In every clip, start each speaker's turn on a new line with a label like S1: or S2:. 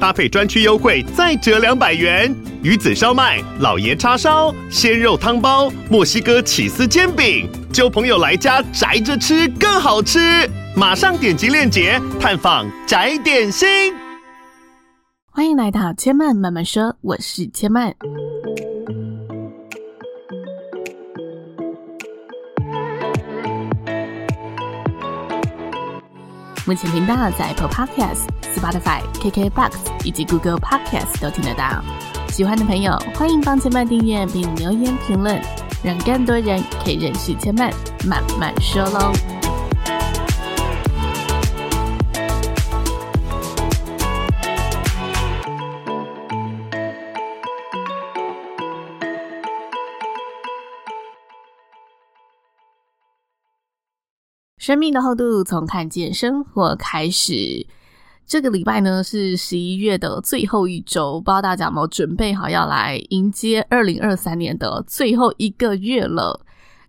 S1: 搭配专区优惠再折两百元。鱼子烧麦、老爷叉烧、鲜肉汤包、墨西哥起司煎饼，揪朋友来家宅着吃更好吃。马上点击链接探访宅点心。
S2: 欢迎来到千曼慢慢说，我是千曼。目前频道在 Apple Podcast、Spotify、KKBox 以及 Google Podcast 都听得到。喜欢的朋友欢迎帮千曼订阅并留言评论，让更多人可以认识千曼慢慢说喽。生命的厚度，从看见生活开始。这个礼拜呢，是十一月的最后一周，不知道大家有没有准备好要来迎接二零二三年的最后一个月了。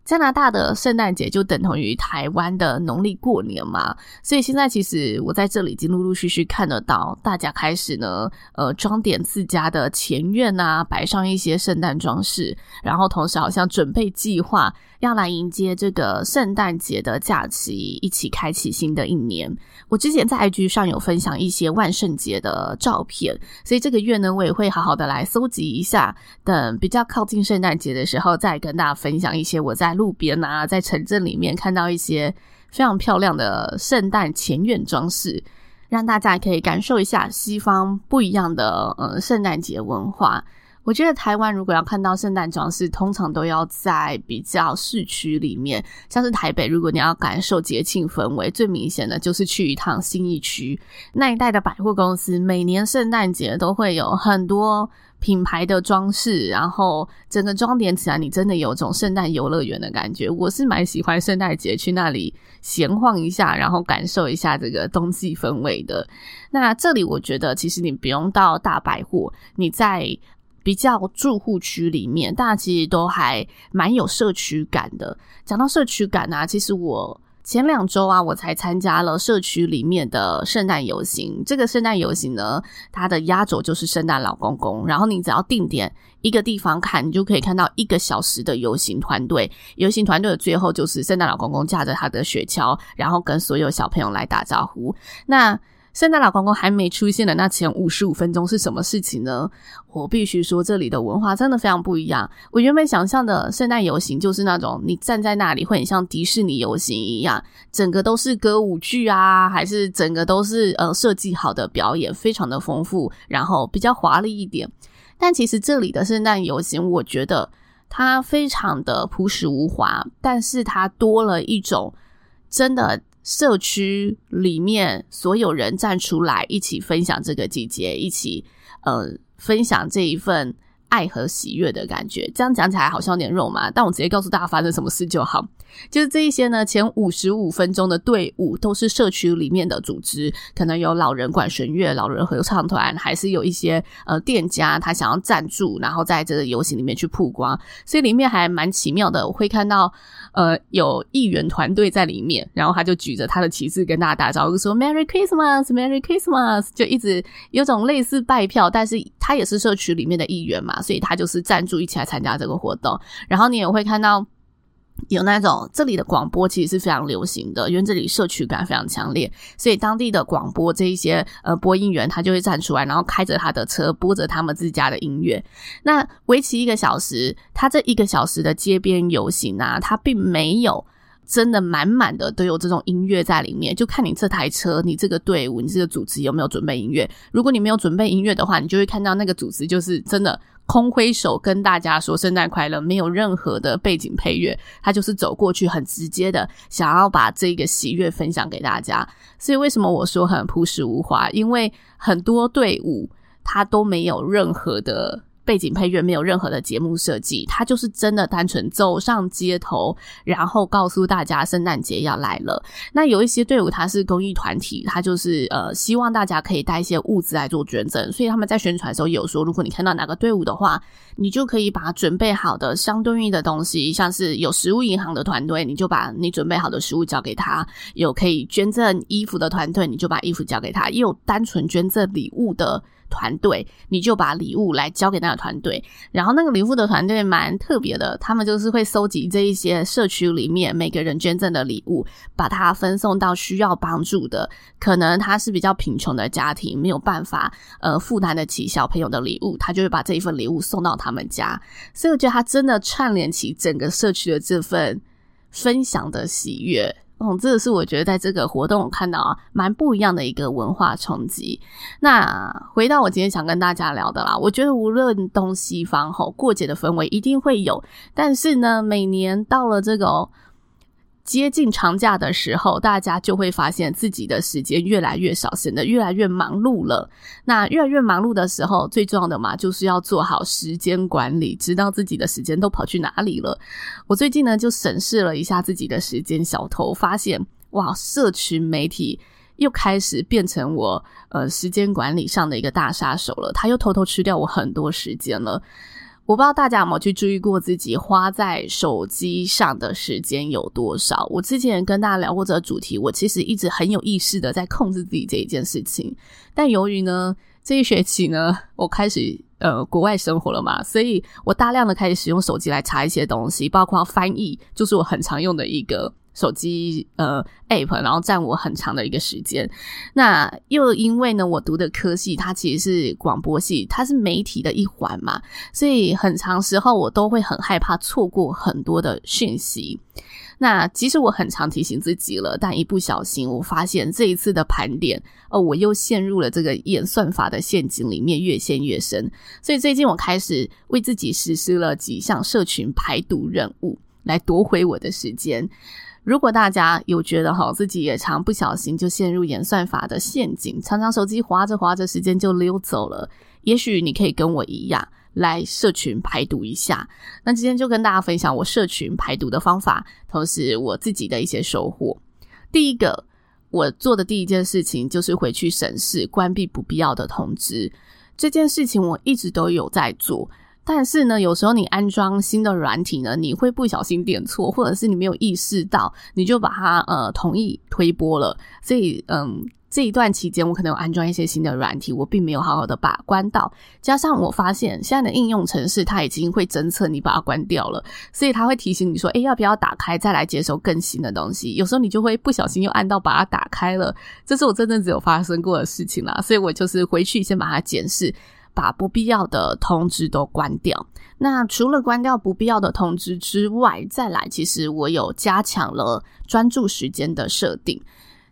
S2: 加拿大的圣诞节就等同于台湾的农历过年嘛，所以现在其实我在这里已经陆陆续续看得到大家开始呢，呃，装点自家的前院啊，摆上一些圣诞装饰，然后同时好像准备计划要来迎接这个圣诞节的假期，一起开启新的一年。我之前在 IG 上有分享一些万圣节的照片，所以这个月呢，我也会好好的来搜集一下，等比较靠近圣诞节的时候，再跟大家分享一些我在。路边啊，在城镇里面看到一些非常漂亮的圣诞前院装饰，让大家可以感受一下西方不一样的呃圣诞节文化。我觉得台湾如果要看到圣诞装饰，通常都要在比较市区里面，像是台北，如果你要感受节庆氛围，最明显的就是去一趟信义区那一带的百货公司，每年圣诞节都会有很多品牌的装饰，然后整个装点起来，你真的有种圣诞游乐园的感觉。我是蛮喜欢圣诞节去那里闲晃一下，然后感受一下这个冬季氛围的。那这里我觉得，其实你不用到大百货，你在。比较住户区里面，大家其实都还蛮有社区感的。讲到社区感啊，其实我前两周啊，我才参加了社区里面的圣诞游行。这个圣诞游行呢，它的压轴就是圣诞老公公。然后你只要定点一个地方看，你就可以看到一个小时的游行团队。游行团队的最后就是圣诞老公公驾着他的雪橇，然后跟所有小朋友来打招呼。那圣诞老公公还没出现的那前五十五分钟是什么事情呢？我必须说，这里的文化真的非常不一样。我原本想象的圣诞游行就是那种你站在那里会很像迪士尼游行一样，整个都是歌舞剧啊，还是整个都是呃设计好的表演，非常的丰富，然后比较华丽一点。但其实这里的圣诞游行，我觉得它非常的朴实无华，但是它多了一种真的。社区里面所有人站出来，一起分享这个季节，一起呃分享这一份爱和喜悦的感觉。这样讲起来好像有点肉麻，但我直接告诉大家发生什么事就好。就是这一些呢，前五十五分钟的队伍都是社区里面的组织，可能有老人管弦乐、老人合唱团，还是有一些呃店家他想要赞助，然后在这个游行里面去曝光，所以里面还蛮奇妙的。我会看到。呃，有议员团队在里面，然后他就举着他的旗帜跟大家打招呼，说 “Merry Christmas, Merry Christmas”，就一直有种类似拜票，但是 他也是社区里面的一员嘛，所以他就是赞助一起来参加这个活动。然后你也会看到。有那种这里的广播其实是非常流行的，因为这里社区感非常强烈，所以当地的广播这一些呃播音员他就会站出来，然后开着他的车播着他们自家的音乐。那为期一个小时，他这一个小时的街边游行啊，他并没有真的满满的都有这种音乐在里面，就看你这台车、你这个队伍、你这个组织有没有准备音乐。如果你没有准备音乐的话，你就会看到那个组织就是真的。空挥手跟大家说圣诞快乐，没有任何的背景配乐，他就是走过去，很直接的想要把这个喜悦分享给大家。所以为什么我说很朴实无华？因为很多队伍他都没有任何的背景配乐，没有任何的节目设计，它就是真的单纯走上街头，然后告诉大家圣诞节要来了。那有一些队伍它是公益团体，它就是呃希望大家可以带一些物资来做捐赠，所以他们在宣传的时候有说，如果你看到哪个队伍的话，你就可以把准备好的相对应的东西，像是有食物银行的团队，你就把你准备好的食物交给他；有可以捐赠衣服的团队，你就把衣服交给他；也有单纯捐赠礼物的。团队，你就把礼物来交给那个团队，然后那个礼物的团队蛮特别的，他们就是会搜集这一些社区里面每个人捐赠的礼物，把它分送到需要帮助的，可能他是比较贫穷的家庭，没有办法呃负担得起小朋友的礼物，他就会把这一份礼物送到他们家，所以我觉得他真的串联起整个社区的这份分享的喜悦。嗯，这个是我觉得在这个活动看到啊，蛮不一样的一个文化冲击。那回到我今天想跟大家聊的啦，我觉得无论东西方吼，过节的氛围一定会有，但是呢，每年到了这个。接近长假的时候，大家就会发现自己的时间越来越少，显得越来越忙碌了。那越来越忙碌的时候，最重要的嘛，就是要做好时间管理，知道自己的时间都跑去哪里了。我最近呢，就审视了一下自己的时间小偷，发现哇，社群媒体又开始变成我呃时间管理上的一个大杀手了，他又偷偷吃掉我很多时间了。我不知道大家有没有去注意过自己花在手机上的时间有多少？我之前跟大家聊过这个主题，我其实一直很有意识的在控制自己这一件事情。但由于呢，这一学期呢，我开始呃国外生活了嘛，所以我大量的开始使用手机来查一些东西，包括翻译，就是我很常用的一个。手机呃 App，然后占我很长的一个时间。那又因为呢，我读的科系它其实是广播系，它是媒体的一环嘛，所以很长时候我都会很害怕错过很多的讯息。那即使我很常提醒自己了，但一不小心，我发现这一次的盘点，哦，我又陷入了这个演算法的陷阱里面，越陷越深。所以最近我开始为自己实施了几项社群排毒任务，来夺回我的时间。如果大家有觉得哈，自己也常不小心就陷入演算法的陷阱，常常手机滑着滑着时间就溜走了，也许你可以跟我一样来社群排毒一下。那今天就跟大家分享我社群排毒的方法，同时我自己的一些收获。第一个，我做的第一件事情就是回去审视关闭不必要的通知，这件事情我一直都有在做。但是呢，有时候你安装新的软体呢，你会不小心点错，或者是你没有意识到，你就把它呃同意推播了。所以嗯，这一段期间我可能有安装一些新的软体，我并没有好好的把关到。加上我发现现在的应用程式它已经会侦测你把它关掉了，所以它会提醒你说，诶，要不要打开再来接收更新的东西？有时候你就会不小心又按到把它打开了，这是我真正只有发生过的事情啦。所以我就是回去先把它检视。把不必要的通知都关掉。那除了关掉不必要的通知之外，再来，其实我有加强了专注时间的设定。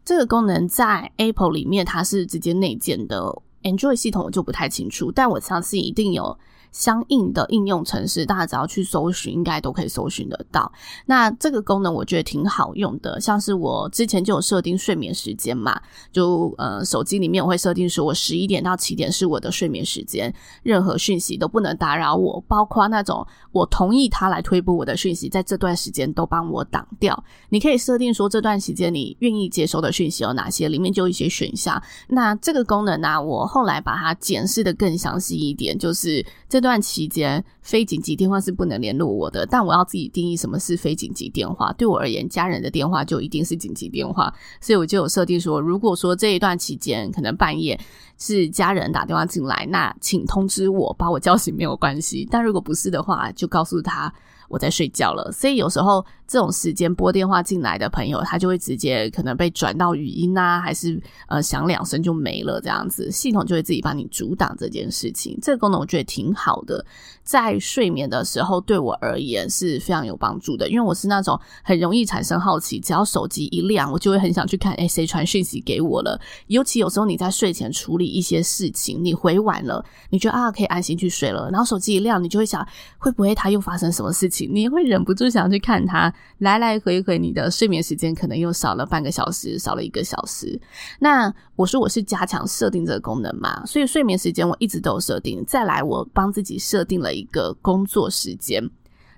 S2: 这个功能在 Apple 里面它是直接内建的，Android 系统我就不太清楚，但我相信一定有。相应的应用程式，大家只要去搜寻，应该都可以搜寻得到。那这个功能我觉得挺好用的，像是我之前就有设定睡眠时间嘛，就呃手机里面我会设定说，我十一点到七点是我的睡眠时间，任何讯息都不能打扰我，包括那种我同意他来推播我的讯息，在这段时间都帮我挡掉。你可以设定说，这段时间你愿意接收的讯息有哪些，里面就一些选项。那这个功能呢、我后来把它检视的更详细一点，就是这。这段期间，非紧急电话是不能联络我的，但我要自己定义什么是非紧急电话。对我而言，家人的电话就一定是紧急电话，所以我就有设定说，如果说这一段期间可能半夜是家人打电话进来，那请通知我，把我叫醒没有关系。但如果不是的话，就告诉他。我在睡觉了，所以有时候这种时间拨电话进来的朋友，他就会直接可能被转到语音啊，还是呃响两声就没了这样子，系统就会自己帮你阻挡这件事情。这个功能我觉得挺好的，在睡眠的时候对我而言是非常有帮助的，因为我是那种很容易产生好奇，只要手机一亮，我就会很想去看，哎，谁传讯息给我了？尤其有时候你在睡前处理一些事情，你回晚了，你觉得啊可以安心去睡了，然后手机一亮，你就会想会不会他又发生什么事情？你会忍不住想要去看它，来来回回，你的睡眠时间可能又少了半个小时，少了一个小时。那我说我是加强设定这个功能嘛，所以睡眠时间我一直都有设定。再来，我帮自己设定了一个工作时间，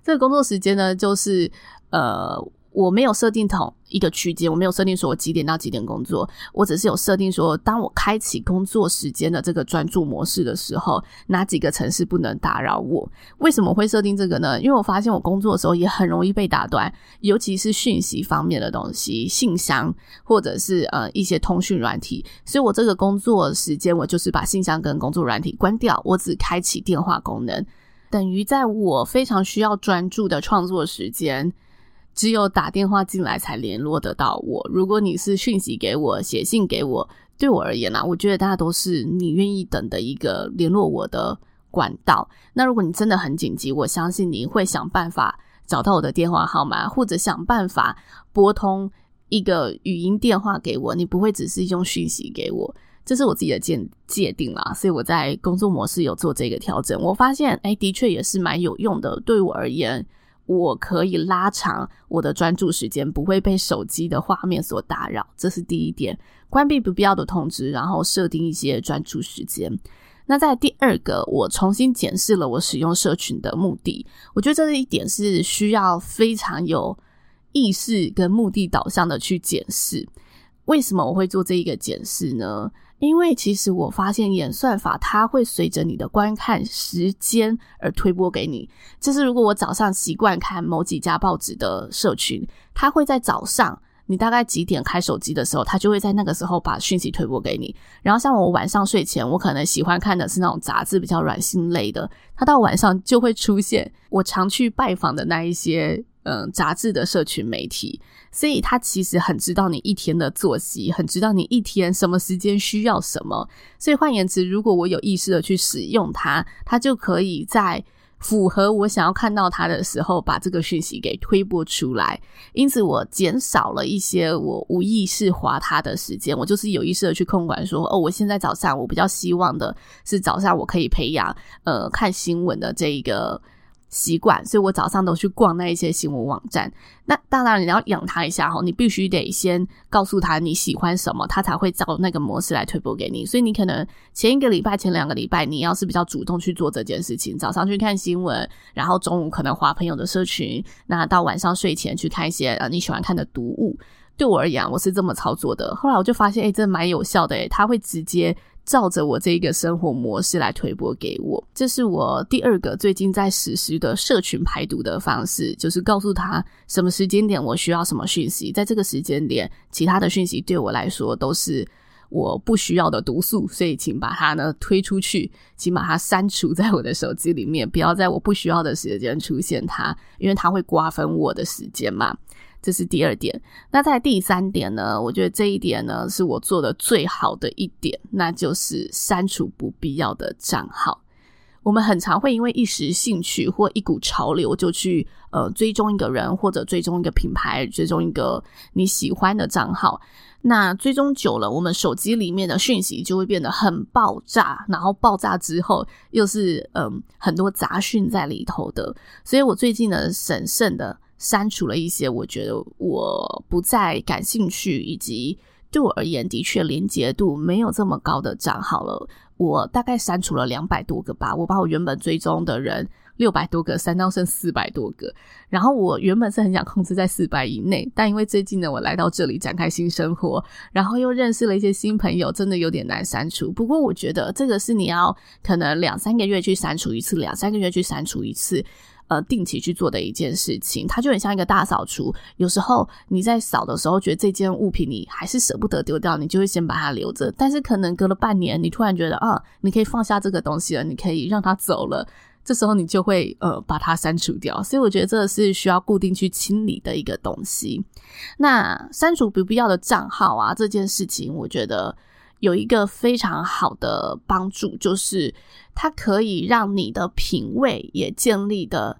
S2: 这个工作时间呢，就是呃。我没有设定同一个区间，我没有设定说我几点到几点工作，我只是有设定说，当我开启工作时间的这个专注模式的时候，哪几个城市不能打扰我？为什么会设定这个呢？因为我发现我工作的时候也很容易被打断，尤其是讯息方面的东西，信箱或者是呃一些通讯软体，所以我这个工作时间我就是把信箱跟工作软体关掉，我只开启电话功能，等于在我非常需要专注的创作时间。只有打电话进来才联络得到我。如果你是讯息给我、写信给我，对我而言啊，我觉得大家都是你愿意等的一个联络我的管道。那如果你真的很紧急，我相信你会想办法找到我的电话号码，或者想办法拨通一个语音电话给我。你不会只是用讯息给我，这是我自己的界界定啦。所以我在工作模式有做这个调整，我发现，哎，的确也是蛮有用的。对我而言。我可以拉长我的专注时间，不会被手机的画面所打扰，这是第一点。关闭不必要的通知，然后设定一些专注时间。那在第二个，我重新检视了我使用社群的目的。我觉得这一点是需要非常有意识跟目的导向的去检视。为什么我会做这一个检视呢？因为其实我发现演算法它会随着你的观看时间而推播给你。就是如果我早上习惯看某几家报纸的社群，它会在早上你大概几点开手机的时候，它就会在那个时候把讯息推播给你。然后像我晚上睡前，我可能喜欢看的是那种杂志比较软性类的，它到晚上就会出现我常去拜访的那一些。嗯，杂志的社群媒体，所以他其实很知道你一天的作息，很知道你一天什么时间需要什么。所以换言之，如果我有意识的去使用它，它就可以在符合我想要看到它的时候，把这个讯息给推播出来。因此，我减少了一些我无意识滑它的时间。我就是有意识的去控管说，哦，我现在早上我比较希望的是早上我可以培养呃看新闻的这一个。习惯，所以我早上都去逛那一些新闻网站。那当然，你要养它一下齁，你必须得先告诉他你喜欢什么，他才会照那个模式来推播给你。所以你可能前一个礼拜、前两个礼拜，你要是比较主动去做这件事情，早上去看新闻，然后中午可能滑朋友的社群，那到晚上睡前去看一些呃你喜欢看的读物。对我而言，我是这么操作的。后来我就发现，诶，这蛮有效的，诶，他会直接。照着我这一个生活模式来推播给我，这是我第二个最近在实施的社群排毒的方式，就是告诉他什么时间点我需要什么讯息，在这个时间点，其他的讯息对我来说都是我不需要的毒素，所以请把它呢推出去，请把它删除在我的手机里面，不要在我不需要的时间出现它，因为它会瓜分我的时间嘛。这是第二点，那在第三点呢？我觉得这一点呢是我做的最好的一点，那就是删除不必要的账号。我们很常会因为一时兴趣或一股潮流就去呃追踪一个人或者追踪一个品牌，追踪一个你喜欢的账号。那追踪久了，我们手机里面的讯息就会变得很爆炸，然后爆炸之后又是嗯、很多杂讯在里头的。所以我最近呢，审慎的。删除了一些我觉得我不再感兴趣，以及对我而言的确连结度没有这么高的账号了。我大概删除了两百多个吧，我把我原本追踪的人六百多个删到剩四百多个。然后我原本是很想控制在四百以内，但因为最近呢，我来到这里展开新生活，然后又认识了一些新朋友，真的有点难删除。不过我觉得这个是你要可能两三个月去删除一次，两三个月去删除一次。呃，定期去做的一件事情，它就很像一个大扫除。有时候你在扫的时候，觉得这件物品你还是舍不得丢掉，你就会先把它留着。但是可能隔了半年，你突然觉得啊，你可以放下这个东西了，你可以让它走了。这时候你就会呃把它删除掉。所以我觉得这是需要固定去清理的一个东西。那删除不必要的账号啊，这件事情我觉得有一个非常好的帮助，就是。它可以让你的品味也建立的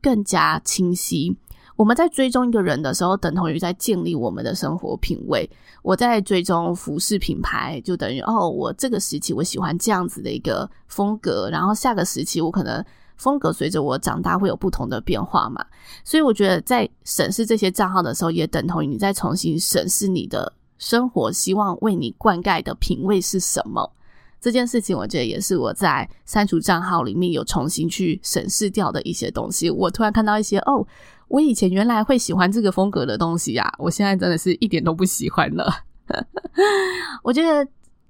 S2: 更加清晰。我们在追踪一个人的时候，等同于在建立我们的生活品味。我在追踪服饰品牌，就等于哦，我这个时期我喜欢这样子的一个风格，然后下个时期我可能风格随着我长大会有不同的变化嘛。所以我觉得在审视这些账号的时候，也等同于你在重新审视你的生活，希望为你灌溉的品味是什么。这件事情，我觉得也是我在删除账号里面有重新去审视掉的一些东西。我突然看到一些哦，我以前原来会喜欢这个风格的东西呀，我现在真的是一点都不喜欢了。我觉得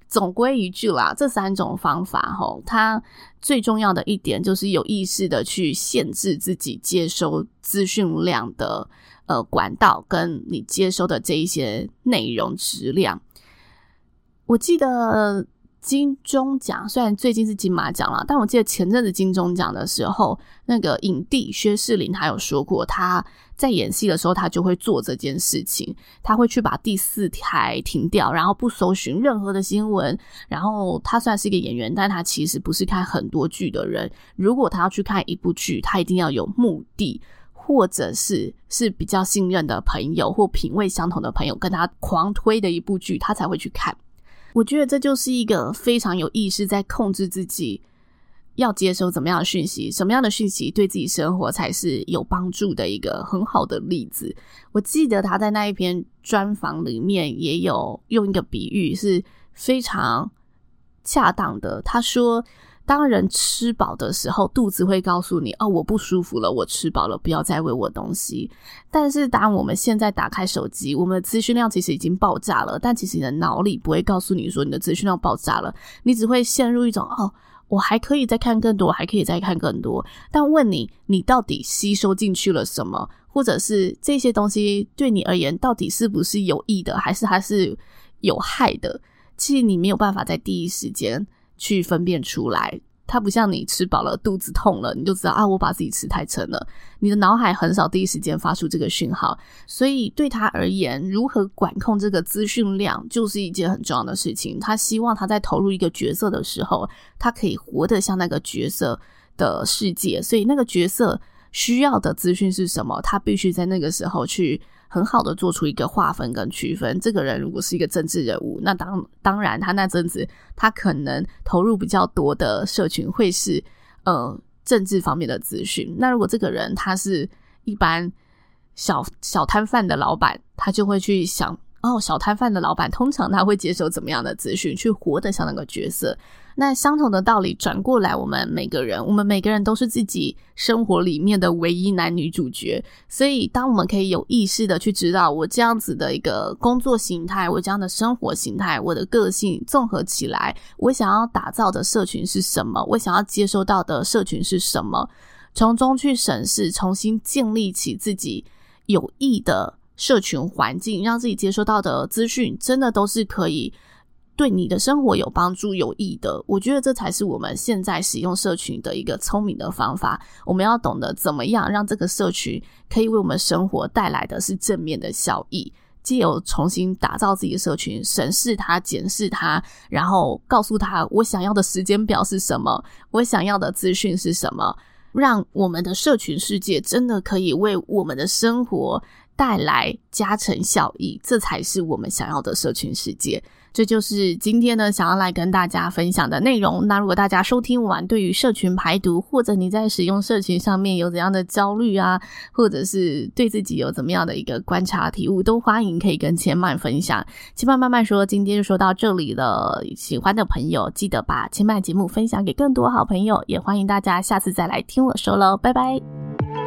S2: 总归一句啦，这三种方法齁，它最重要的一点就是有意识的去限制自己接收资讯量的呃管道，跟你接收的这一些内容质量。我记得。金钟奖虽然最近是金马奖了，但我记得前阵子金钟奖的时候，那个影帝薛仕凌他有说过，他在演戏的时候，他就会做这件事情，他会去把第四台停掉，然后不搜寻任何的新闻。然后他虽然是一个演员，但他其实不是看很多剧的人。如果他要去看一部剧，他一定要有目的，或者是是比较信任的朋友或品味相同的朋友跟他狂推的一部剧，他才会去看。我觉得这就是一个非常有意识在控制自己要接收怎么样的讯息，什么样的讯息对自己生活才是有帮助的一个很好的例子。我记得他在那一篇专访里面也有用一个比喻是非常恰当的，他说。当人吃饱的时候，肚子会告诉你：“哦，我不舒服了，我吃饱了，不要再喂我东西。”但是，当我们现在打开手机，我们的资讯量其实已经爆炸了，但其实你的脑里不会告诉你说你的资讯量爆炸了，你只会陷入一种：“哦，我还可以再看更多，还可以再看更多。”但问你，你到底吸收进去了什么？或者是这些东西对你而言，到底是不是有益的，还是还是有害的？其实你没有办法在第一时间。去分辨出来，它不像你吃饱了肚子痛了，你就知道啊，我把自己吃太撑了。你的脑海很少第一时间发出这个讯号，所以对他而言，如何管控这个资讯量就是一件很重要的事情。他希望他在投入一个角色的时候，他可以活得像那个角色的世界，所以那个角色需要的资讯是什么，他必须在那个时候去。很好的做出一个划分跟区分。这个人如果是一个政治人物，那当当然他那阵子他可能投入比较多的社群会是呃政治方面的资讯。那如果这个人他是一般小小摊贩的老板，他就会去想。哦，小摊贩的老板通常他会接受怎么样的资讯，去活得像那个角色。那相同的道理转过来，我们每个人，我们每个人都是自己生活里面的唯一男女主角。所以，当我们可以有意识的去知道，我这样子的一个工作形态，我这样的生活形态，我的个性综合起来，我想要打造的社群是什么？我想要接收到的社群是什么？从中去审视，重新建立起自己有益的。社群环境，让自己接收到的资讯真的都是可以对你的生活有帮助、有益的。我觉得这才是我们现在使用社群的一个聪明的方法。我们要懂得怎么样让这个社群可以为我们生活带来的是正面的效益。既有重新打造自己的社群，审视它、检视它，然后告诉他我想要的时间表是什么，我想要的资讯是什么，让我们的社群世界真的可以为我们的生活。带来加成效益，这才是我们想要的社群世界。这就是今天呢，想要来跟大家分享的内容。那如果大家收听完，对于社群排毒，或者你在使用社群上面有怎样的焦虑啊，或者是对自己有怎么样的一个观察体悟，都欢迎可以跟千嫚分享。千嫚慢慢说，今天就说到这里了。喜欢的朋友记得把千嫚节目分享给更多好朋友，也欢迎大家下次再来听我说喽，拜拜。